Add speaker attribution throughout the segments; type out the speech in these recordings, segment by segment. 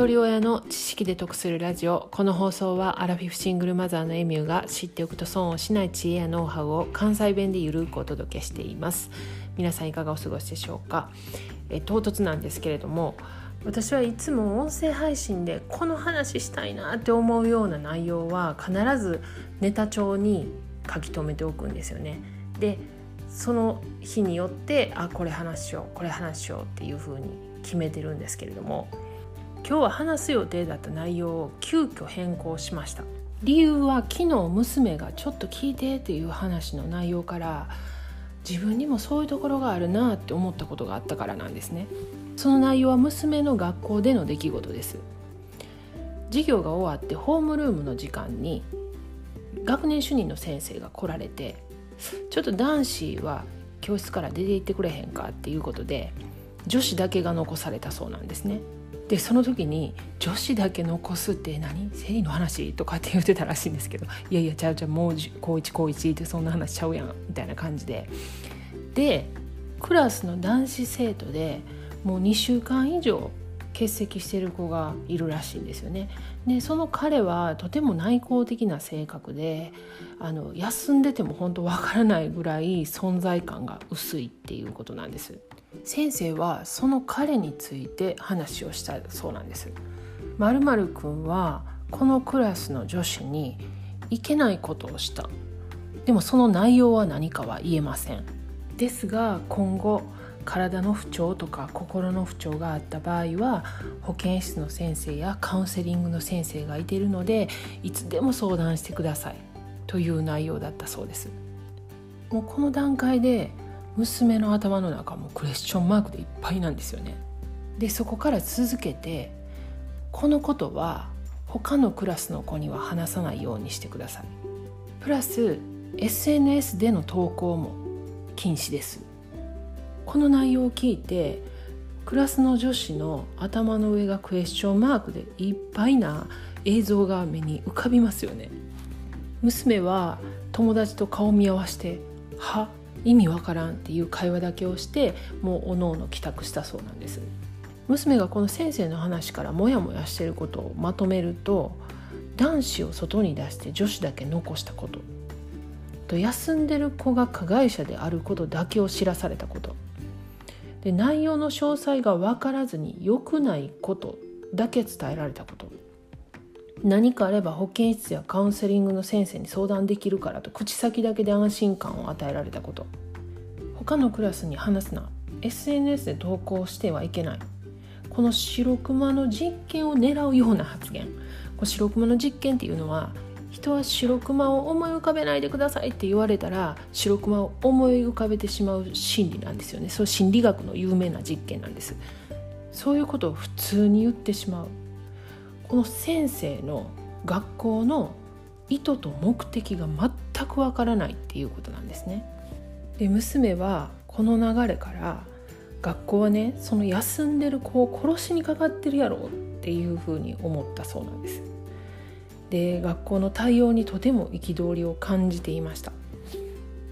Speaker 1: 一人親の知識で得するラジオ。この放送はアラフィフシングルマザーのエミューが知っておくと損をしない知恵やノウハウを関西弁でゆるくお届けしています。皆さんいかがお過ごしでしょうか？え唐突なんですけれども私はいつも音声配信でこの話したいなって思うような内容は必ずネタ帳に書き留めておくんですよね。でその日によってあこれ話しようこれ話しようっていう風に決めてるんですけれども今日は話す予定だった内容を急遽変更しました。理由は昨日娘がちょっと聞いてっていう話の内容から自分にもそういうところがあるなって思ったことがあったからなんですね。その内容は娘の学校での出来事です。授業が終わってホームルームの時間に学年主任の先生が来られてちょっと男子は教室から出て行ってくれへんかっていうことで女子だけが残されたそうなんですね。でその時に女子だけ残すって何？生理の話とかって言ってたらしいんですけどいやいやちゃうちゃうもう高1高1ってそんな話ちゃうやんみたいな感じででクラスの男子生徒でもう2週間以上欠席してる子がいるらしいんですよね。でその彼はとても内向的な性格であの休んでても本当わからないぐらい存在感が薄いっていうことなんです。先生はその彼について話をしたそうなんです。まるまるくんはこのクラスの女子にいけないことをした。でもその内容は何かは言えません。ですが今後体の不調とか心の不調があった場合は保健室の先生やカウンセリングの先生がいているのでいつでも相談してくださいという内容だったそうです。もうこの段階で娘の頭の中もクエスチョンマークでいっぱいなんですよね。でそこから続けてこのことは他のクラスの子には話さないようにしてください。プラス SNS での投稿も禁止です。この内容を聞いてクラスの女子の頭の上がクエスチョンマークでいっぱいな映像が目に浮かびますよね。娘は友達と顔見合わせて「は？意味わからんっていう会話だけをしてもうおのおの帰宅したそうなんです。娘がこの先生の話からモヤモヤしてることをまとめると男子を外に出して女子だけ残したことと休んでる子が加害者であることだけを知らされたこと。で内容の詳細が分からずに良くないことだけ伝えられたこと。何かあれば保健室やカウンセリングの先生に相談できるからと口先だけで安心感を与えられたこと。他のクラスに話すな。SNS で投稿してはいけない。この白熊の実験を狙うような発言。こ白熊の実験っていうのは人は白熊を思い浮かべないでくださいって言われたら白熊を思い浮かべてしまう心理なんですよね。そう心理学の有名な実験なんです。そういうことを普通に言ってしまう。この先生の学校の意図と目的が全くわからないっていうことなんですね。で娘はこの流れから学校はねその休んでる子を殺しにかかってるやろっていうふうに思ったそうなんです。で学校の対応にとても憤りを感じていました。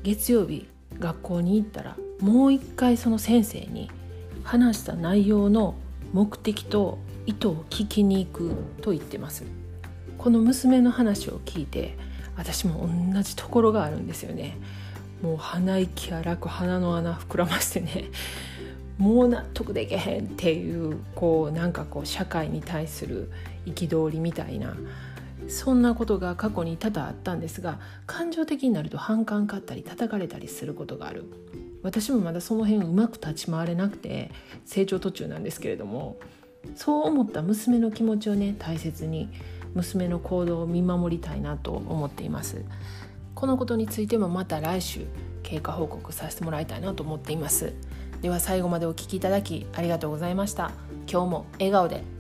Speaker 1: 月曜日学校に行ったらもう一回その先生に話した内容の目的と意図を聞きに行くと言ってます。この娘の話を聞いて私も同じところがあるんですよね。もう鼻息荒く鼻の穴膨らましてねもう納得できへんっていうこうなんかこう社会に対する憤りみたいなそんなことが過去に多々あったんですが感情的になると反感買ったり叩かれたりすることがある。私もまだその辺うまく立ち回れなくて成長途中なんですけれどもそう思った娘の気持ちをね大切に娘の行動を見守りたいなと思っています。このことについてもまた来週経過報告させてもらいたいなと思っています。では最後までお聴きいただきありがとうございました。今日も笑顔で。